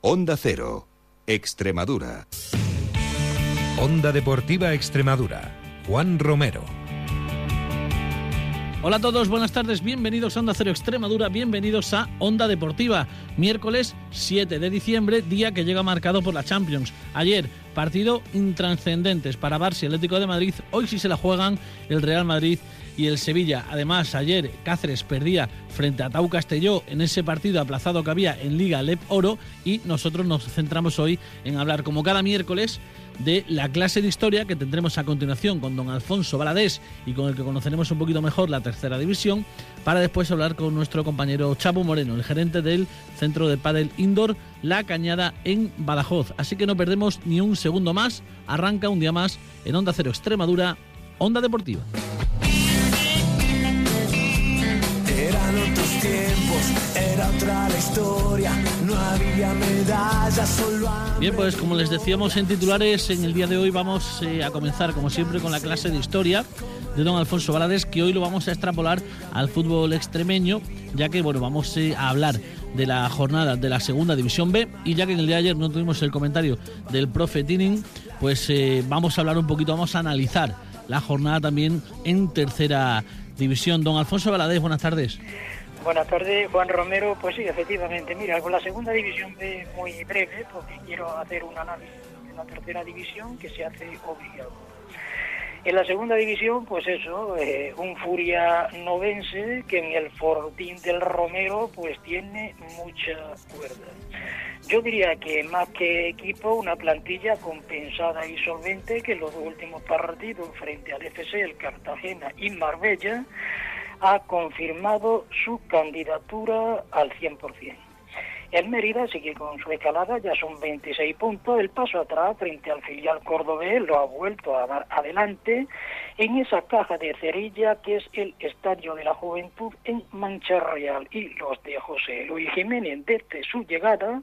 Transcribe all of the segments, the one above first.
Onda Cero, Extremadura. Onda Deportiva Extremadura. Juan Romero. Hola a todos, buenas tardes, bienvenidos a Onda Cero Extremadura, bienvenidos a Onda Deportiva. Miércoles 7 de diciembre, día que llega marcado por la Champions. Ayer, partido intranscendentes para Barça y Atlético de Madrid. Hoy sí se la juegan el Real Madrid y el Sevilla. Además, ayer Cáceres perdía frente a Tau Castelló en ese partido aplazado que había en Liga Lep Oro y nosotros nos centramos hoy en hablar, como cada miércoles, de la clase de historia que tendremos a continuación con don Alfonso Baladés y con el que conoceremos un poquito mejor la tercera división, para después hablar con nuestro compañero Chapo Moreno, el gerente del Centro de Padel Indoor La Cañada en Badajoz. Así que no perdemos ni un segundo más, arranca un día más en Onda Cero Extremadura, Onda Deportiva. Era otra la historia, no había medallas, solo Bien, pues como les decíamos en titulares, en el día de hoy vamos eh, a comenzar, como siempre, con la clase de historia de don Alfonso Balades, que hoy lo vamos a extrapolar al fútbol extremeño, ya que, bueno, vamos eh, a hablar de la jornada de la segunda división B y ya que en el día de ayer no tuvimos el comentario del profe Tinning, pues eh, vamos a hablar un poquito, vamos a analizar la jornada también en tercera división. Don Alfonso Valadez, buenas tardes. Buenas tardes, Juan Romero. Pues sí, efectivamente. Mira, con la segunda división B muy breve, porque quiero hacer un análisis de la tercera división que se hace obligado. En la segunda división, pues eso, eh, un Furia novense que en el Fortín del Romero pues tiene mucha cuerda. Yo diría que más que equipo, una plantilla compensada y solvente que los últimos partidos frente al FC, el Cartagena y Marbella ha confirmado su candidatura al 100%. El Mérida sigue con su escalada, ya son 26 puntos. El paso atrás frente al filial cordobés lo ha vuelto a dar adelante en esa caja de cerilla que es el Estadio de la Juventud en Mancha Real. Y los de José Luis Jiménez desde su llegada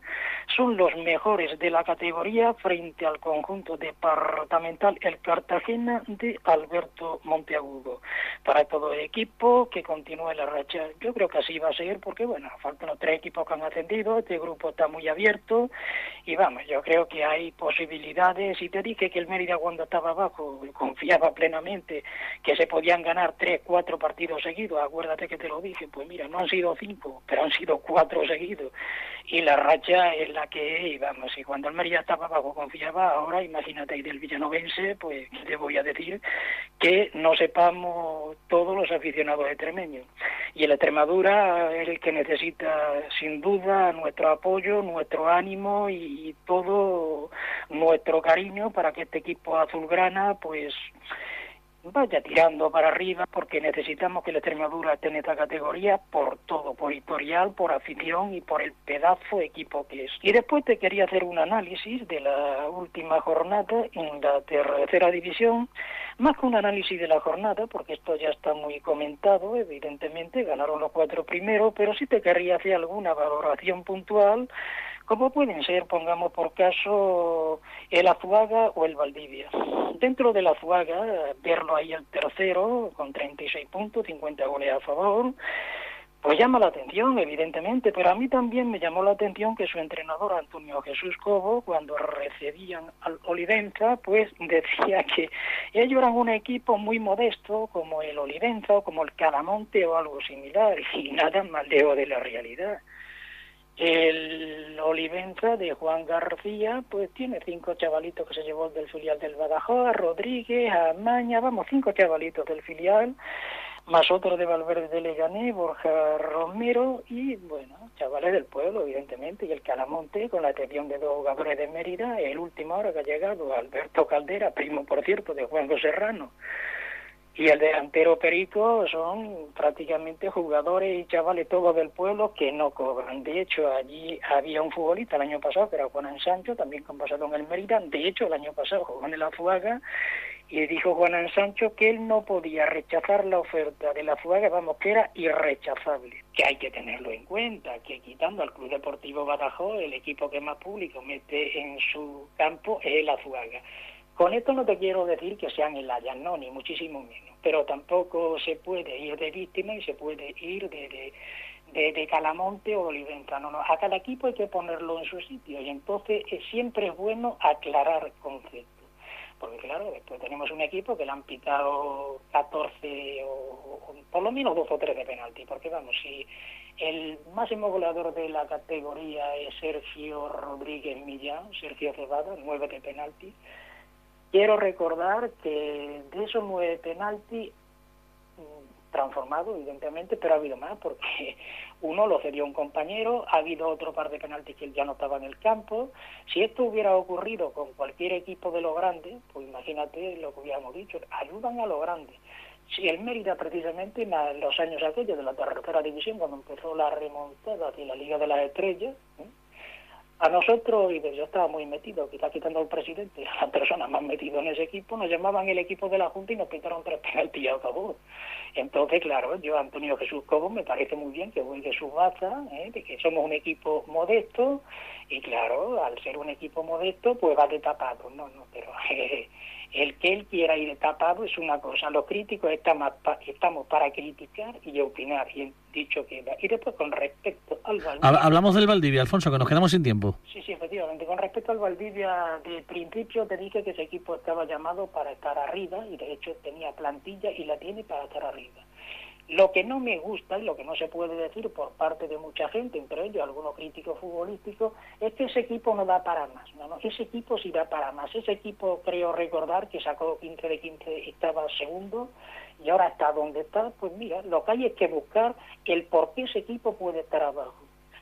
son los mejores de la categoría frente al conjunto departamental el Cartagena de Alberto Monteagudo. Para todo el equipo que continúe la racha, yo creo que así va a ser porque, bueno, faltan los tres equipos que han ascendido este grupo está muy abierto y vamos, yo creo que hay posibilidades. Y te dije que el Mérida cuando estaba abajo confiaba plenamente que se podían ganar tres, cuatro partidos seguidos, acuérdate que te lo dije, pues mira, no han sido cinco, pero han sido cuatro seguidos y la racha es la que y vamos, y cuando el Mérida estaba abajo confiaba, ahora imagínate, y del Villanovense, pues te voy a decir que no sepamos todos los aficionados extremeños. Y el Extremadura es el que necesita sin duda nuestro apoyo, nuestro ánimo y, todo nuestro cariño para que este equipo azulgrana pues vaya tirando para arriba porque necesitamos que la Extremadura esté en esta categoría por todo, por historial, por afición y por el pedazo de equipo que es. Y después te quería hacer un análisis de la última jornada en la tercera división, más que un análisis de la jornada, porque esto ya está muy comentado, evidentemente ganaron los cuatro primeros, pero sí te querría hacer alguna valoración puntual como pueden ser, pongamos por caso, el Azuaga o el Valdivia. Dentro del Azuaga, verlo ahí el tercero, con 36 puntos, 50 goles a favor, pues llama la atención, evidentemente, pero a mí también me llamó la atención que su entrenador, Antonio Jesús Cobo, cuando recibían al Olivenza, pues decía que ellos eran un equipo muy modesto, como el Olivenza o como el Calamonte o algo similar, y nada más lejos de la realidad. El Olivenza de Juan García, pues tiene cinco chavalitos que se llevó del filial del Badajoz, Rodríguez, Amaña, vamos, cinco chavalitos del filial, más otro de Valverde de Legané, Borja Romero y, bueno, chavales del pueblo, evidentemente, y el Calamonte, con la atención de dos jugadores de Mérida, el último ahora que ha llegado, Alberto Caldera, primo, por cierto, de Juan Serrano y el delantero Perico son prácticamente jugadores y chavales todos del pueblo que no cobran. De hecho, allí había un futbolista el año pasado que era Juan Sancho, también con pasado en el Mérida. De hecho, el año pasado jugó en la Fuaga y dijo Juan Sancho que él no podía rechazar la oferta de la Fuaga, vamos, que era irrechazable. Que hay que tenerlo en cuenta, que quitando al Club Deportivo Badajoz, el equipo que más público mete en su campo es la Fuaga. Con esto no te quiero decir que sean el Ayan, no, ni muchísimo menos, pero tampoco se puede ir de víctima y se puede ir de, de, Calamonte o Oliventa. No, no, a cada equipo hay que ponerlo en su sitio y entonces siempre es bueno aclarar conceptos. Porque claro, después tenemos un equipo que le han pitado 14 o, por lo menos 2 o 3 de penalti. Porque vamos, si el máximo goleador de la categoría es Sergio Rodríguez Millán, Sergio Cebada, 9 de penalti. Quiero recordar que de esos 9 penalti transformado, evidentemente, pero ha habido más, porque uno lo cedió un compañero, ha habido otro par de penaltis que él ya no estaba en el campo. Si esto hubiera ocurrido con cualquier equipo de lo grande, pues imagínate lo que hubiéramos dicho, ayudan a lo grande. Si el Mérida, precisamente, en los años aquellos de la tercera división, cuando empezó la remontada hacia la Liga de las Estrellas, ¿eh? A nosotros, y yo estaba muy metido, quizás quitando al presidente, a las personas más metido en ese equipo, nos llamaban el equipo de la Junta y nos pintaron tres penaltis y acabó. Entonces, claro, yo, Antonio Jesús Cobo, me parece muy bien que de su baza, ¿eh? de que somos un equipo modesto, y claro, al ser un equipo modesto, pues va de tapado, no, no, pero eh, el que él quiera ir tapado es una cosa. Los críticos estamos, estamos para criticar y opinar, y dicho que Y después, con respecto al Valdivia. Hablamos del Valdivia, Alfonso, que nos quedamos sin tiempo. Sí, sí, efectivamente. Con respecto al Valdivia, de principio te dije que ese equipo estaba llamado para estar arriba, y de hecho tenía plantilla y la tiene para estar arriba. Lo que no me gusta y lo que no se puede decir por parte de mucha gente, entre ellos algunos críticos futbolísticos, es que ese equipo no da para más. No, no, ese equipo sí da para más. Ese equipo, creo recordar, que sacó 15 de 15, estaba segundo y ahora está donde está. Pues mira, lo que hay es que buscar el por qué ese equipo puede estar abajo.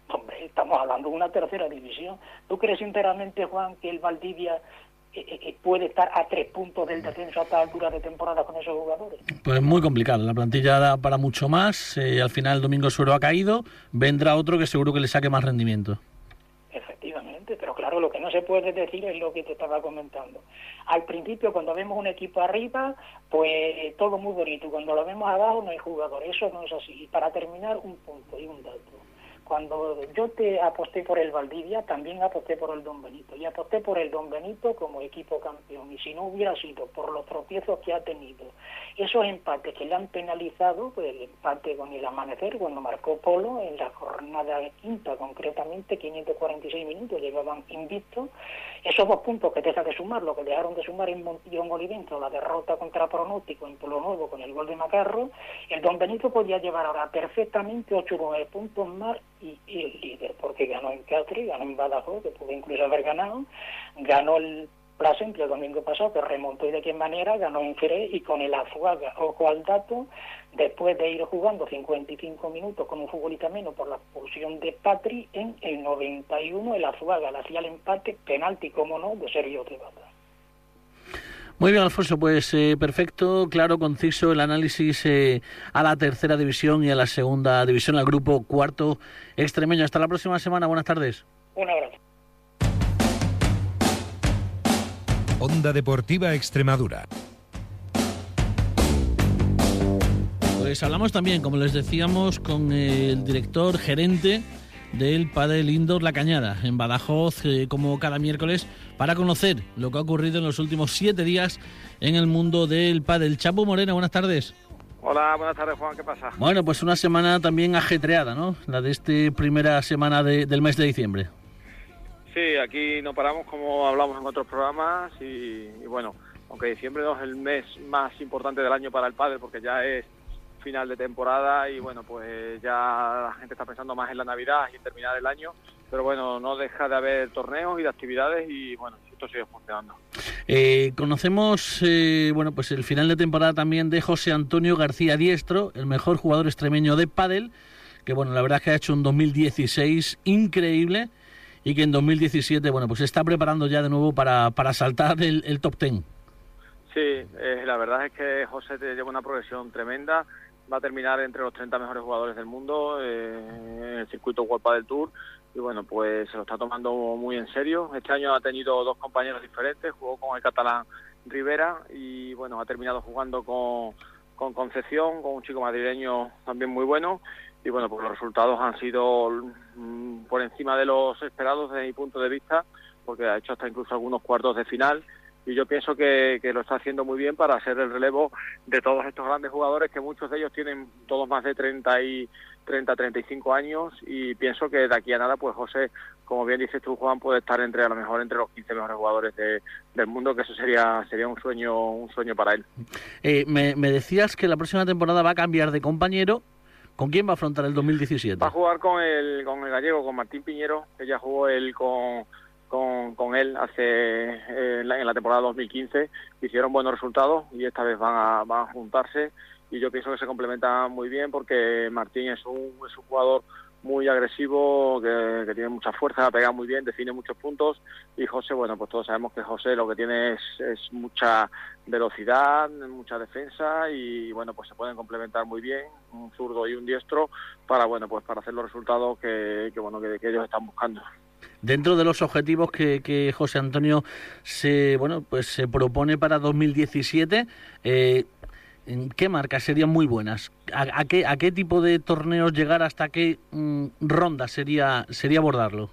Hombre, estamos hablando de una tercera división. ¿Tú crees sinceramente, Juan, que el Valdivia eh, eh, puede estar a tres puntos del descenso a esta altura de temporada con esos jugadores? Pues muy complicado. La plantilla da para mucho más. Eh, al final el Domingo Suero ha caído. Vendrá otro que seguro que le saque más rendimiento. Efectivamente, pero claro, lo que no se puede decir es lo que te estaba comentando. Al principio, cuando vemos un equipo arriba, pues todo muy bonito. Cuando lo vemos abajo, no hay jugador. Eso no es así. Y para terminar, un punto y un dato. Cuando yo te aposté por el Valdivia, también aposté por el Don Benito. Y aposté por el Don Benito como equipo campeón. Y si no hubiera sido por los tropiezos que ha tenido, esos empates que le han penalizado, pues el empate con el amanecer, cuando marcó Polo, en la jornada quinta concretamente, 546 minutos, llevaban invicto. Esos dos puntos que deja de sumar, lo que dejaron de sumar en Montillón Olivento, la derrota contra Pronóstico en Polo Nuevo con el gol de Macarro, el Don Benito podía llevar ahora perfectamente 8 o 9 puntos más y, el líder, porque ganó en Catri, ganó en Badajoz, que pudo incluso haber ganado, ganó el Plasencia el domingo pasado, que remontó y de qué manera, ganó en Jerez y con el Azuaga. Ojo al dato, después de ir jugando 55 minutos con un futbolista menos por la expulsión de Patri, en el 91 el Azuaga le hacía el empate, penalti, como no, de Sergio Tebata. Muy bien, Alfonso, pues eh, perfecto, claro, conciso el análisis eh, a la tercera división y a la segunda división, al grupo cuarto extremeño. Hasta la próxima semana, buenas tardes. Un abrazo. Onda Deportiva Extremadura. Pues hablamos también, como les decíamos, con el director gerente del Padel Indoor La Cañada, en Badajoz, eh, como cada miércoles, para conocer lo que ha ocurrido en los últimos siete días en el mundo del Padel. Chapo Morena, buenas tardes. Hola, buenas tardes, Juan, ¿qué pasa? Bueno, pues una semana también ajetreada, ¿no? La de esta primera semana del mes de diciembre. Sí, aquí no paramos como hablamos en otros programas y, bueno, aunque diciembre no es el mes más importante del año para el padre porque ya es final de temporada y bueno, pues ya la gente está pensando más en la Navidad y en terminar el año, pero bueno, no deja de haber torneos y de actividades y bueno, esto sigue funcionando. Eh, conocemos, eh, bueno, pues el final de temporada también de José Antonio García Diestro, el mejor jugador extremeño de pádel, que bueno, la verdad es que ha hecho un 2016 increíble y que en 2017 bueno pues se está preparando ya de nuevo para, para saltar el, el top ten. Sí, eh, la verdad es que José te lleva una progresión tremenda, va a terminar entre los 30 mejores jugadores del mundo eh, en el circuito World del Tour. Y bueno, pues se lo está tomando muy en serio. Este año ha tenido dos compañeros diferentes, jugó con el catalán Rivera y bueno, ha terminado jugando con, con Concepción, con un chico madrileño también muy bueno. Y bueno, pues los resultados han sido mm, por encima de los esperados desde mi punto de vista, porque ha hecho hasta incluso algunos cuartos de final y yo pienso que, lo está haciendo muy bien para hacer el relevo de todos estos grandes jugadores que muchos de ellos tienen todos más de 30 y 30, 35 años y pienso que de aquí a nada, pues José, como bien dices tú, Juan, puede estar entre a lo mejor entre los 15 mejores jugadores del mundo, que eso sería sería un sueño un sueño para él. Eh, me, me decías que la próxima temporada va a cambiar de compañero. ¿Con quién va a afrontar el 2017? Va a jugar con el, con el gallego, con Martín Piñero, que ya jugó él con, con, con él hace eh, en, la, temporada 2015. Hicieron buenos resultados y esta vez van a, van a juntarse y yo pienso que se complementa muy bien porque Martín es un, es un jugador muy agresivo, que, tiene mucha fuerza, pega muy bien, define muchos puntos y José, bueno, pues todos sabemos que José lo que tiene es, mucha velocidad, mucha defensa y bueno, pues se pueden complementar muy bien un zurdo y un diestro para bueno, pues para hacer los resultados que, bueno, que, ellos están buscando. Dentro de los objetivos que, que, José Antonio se bueno pues se propone para 2017, eh, ¿Qué marcas serían muy buenas? ¿A, qué, ¿A, qué, tipo de torneos llegar? ¿Hasta qué mm, ronda sería, sería abordarlo?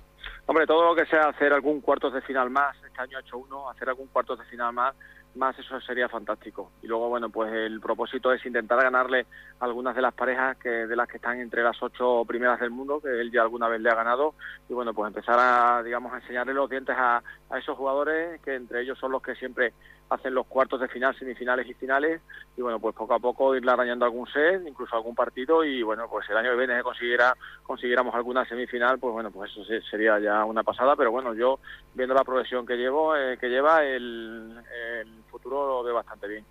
Hombre, todo lo que sea hacer algún cuartos de final más, este año ha hecho uno, hacer algún cuartos de final más, más eso sería fantástico. Y luego, bueno, pues el propósito es intentar ganarle algunas de las parejas que de las que están entre las ocho primeras del mundo, que él ya alguna vez le ha ganado, y bueno, pues empezar a, digamos, a enseñarle los dientes a, a esos jugadores, que entre ellos son los que siempre hacen los cuartos de final, semifinales y finales, y bueno, pues poco a poco irle arañando algún set, incluso algún partido, y bueno, pues el año que viene consiguiera, consiguiéramos alguna semifinal, pues bueno, pues eso sería ya una pasada, pero bueno, yo viendo la progresión que llevo, eh, que lleva, el, futuro lo ve bastante bien.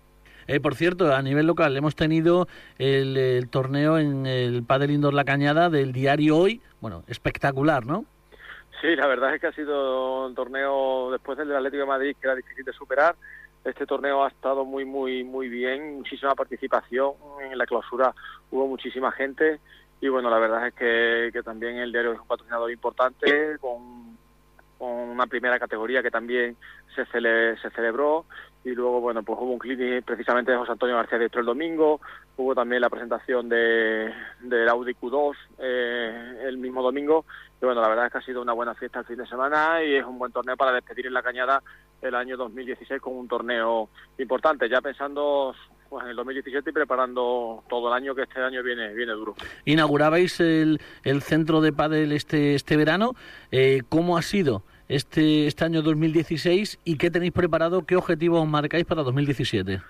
Eh, por cierto, a nivel local hemos tenido el, torneo en el Padel Indoor La Cañada del diario Hoy, bueno, espectacular, ¿no? Sí, la verdad es que ha sido un torneo después del Atlético de Madrid que era difícil de superar este torneo ha estado muy, muy, muy bien, muchísima participación. En la clausura hubo muchísima gente y bueno, la verdad es que, que también el diario es un patrocinador importante con, una primera categoría que también se, se celebró y luego, bueno, pues hubo un clinic precisamente de José Antonio García Diestro el domingo, hubo también la presentación de, del Audi Q2 eh, el mismo domingo y bueno, la verdad es que ha sido una buena fiesta el fin de semana y es un buen torneo para despedir en la cañada el año 2016 con un torneo importante, ya pensando pues, en el 2017 y preparando todo el año que este año viene viene duro. Inaugurabais el, el centro de pádel este este verano, eh, ¿cómo ha sido este este año 2016 y qué tenéis preparado, qué objetivos marcáis para 2017?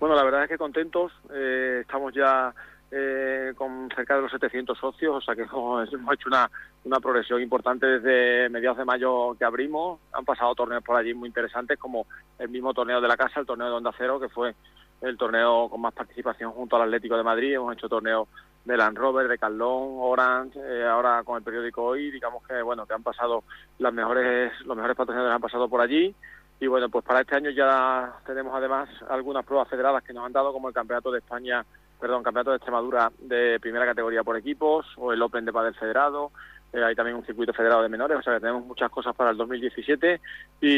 Bueno, la verdad es que contentos, eh, estamos ya eh, con cerca de los 700 socios, o sea que hemos, hecho una, una progresión importante desde mediados de mayo que abrimos. Han pasado torneos por allí muy interesantes, como el mismo torneo de la casa, el torneo de Onda Cero, que fue el torneo con más participación junto al Atlético de Madrid. Hemos hecho torneos de Land Rover, de Carlón, Orange, eh, ahora con el periódico Hoy, digamos que bueno que han pasado las mejores, los mejores patrocinadores han pasado por allí. Y bueno, pues para este año ya tenemos además algunas pruebas federadas que nos han dado, como el Campeonato de España perdón, Campeonato de Extremadura de primera categoría por equipos o el Open de Padel Federado. Eh, hay también un circuito federado de menores, o sea que tenemos muchas cosas para el 2017 y,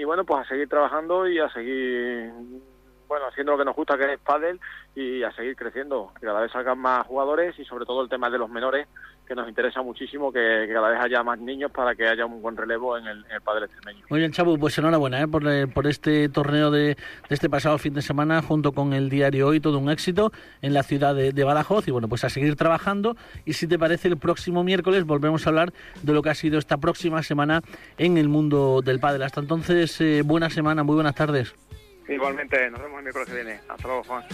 y bueno, pues a seguir trabajando y a seguir bueno, haciendo lo que nos gusta, que es pádel, y a seguir creciendo, que cada vez salgan más jugadores y sobre todo el tema de los menores, que nos interesa muchísimo que, cada vez haya más niños para que haya un buen relevo en el, en el pádel extremeño. Muy bien, Chabu, pues enhorabuena ¿eh? por, eh, por este torneo de, de, este pasado fin de semana junto con el diario Hoy, todo un éxito en la ciudad de, de, Badajoz y bueno, pues a seguir trabajando y si te parece el próximo miércoles volvemos a hablar de lo que ha sido esta próxima semana en el mundo del pádel. Hasta entonces, eh, buena semana, muy buenas tardes. Igualmente, nos vemos el miércoles que viene. Hasta luego, Juan.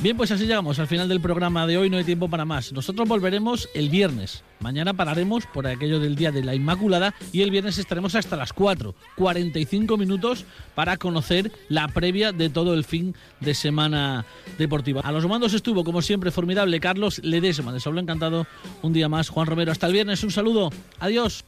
Bien, pues así llegamos al final del programa de hoy, no hay tiempo para más. Nosotros volveremos el viernes. Mañana pararemos por aquello del Día de la Inmaculada y el viernes estaremos hasta las 4, 45 minutos para conocer la previa de todo el fin de semana deportiva. A los mandos estuvo, como siempre, formidable Carlos Ledesma. Les hablo encantado un día más Juan Romero. Hasta el viernes, un saludo. Adiós.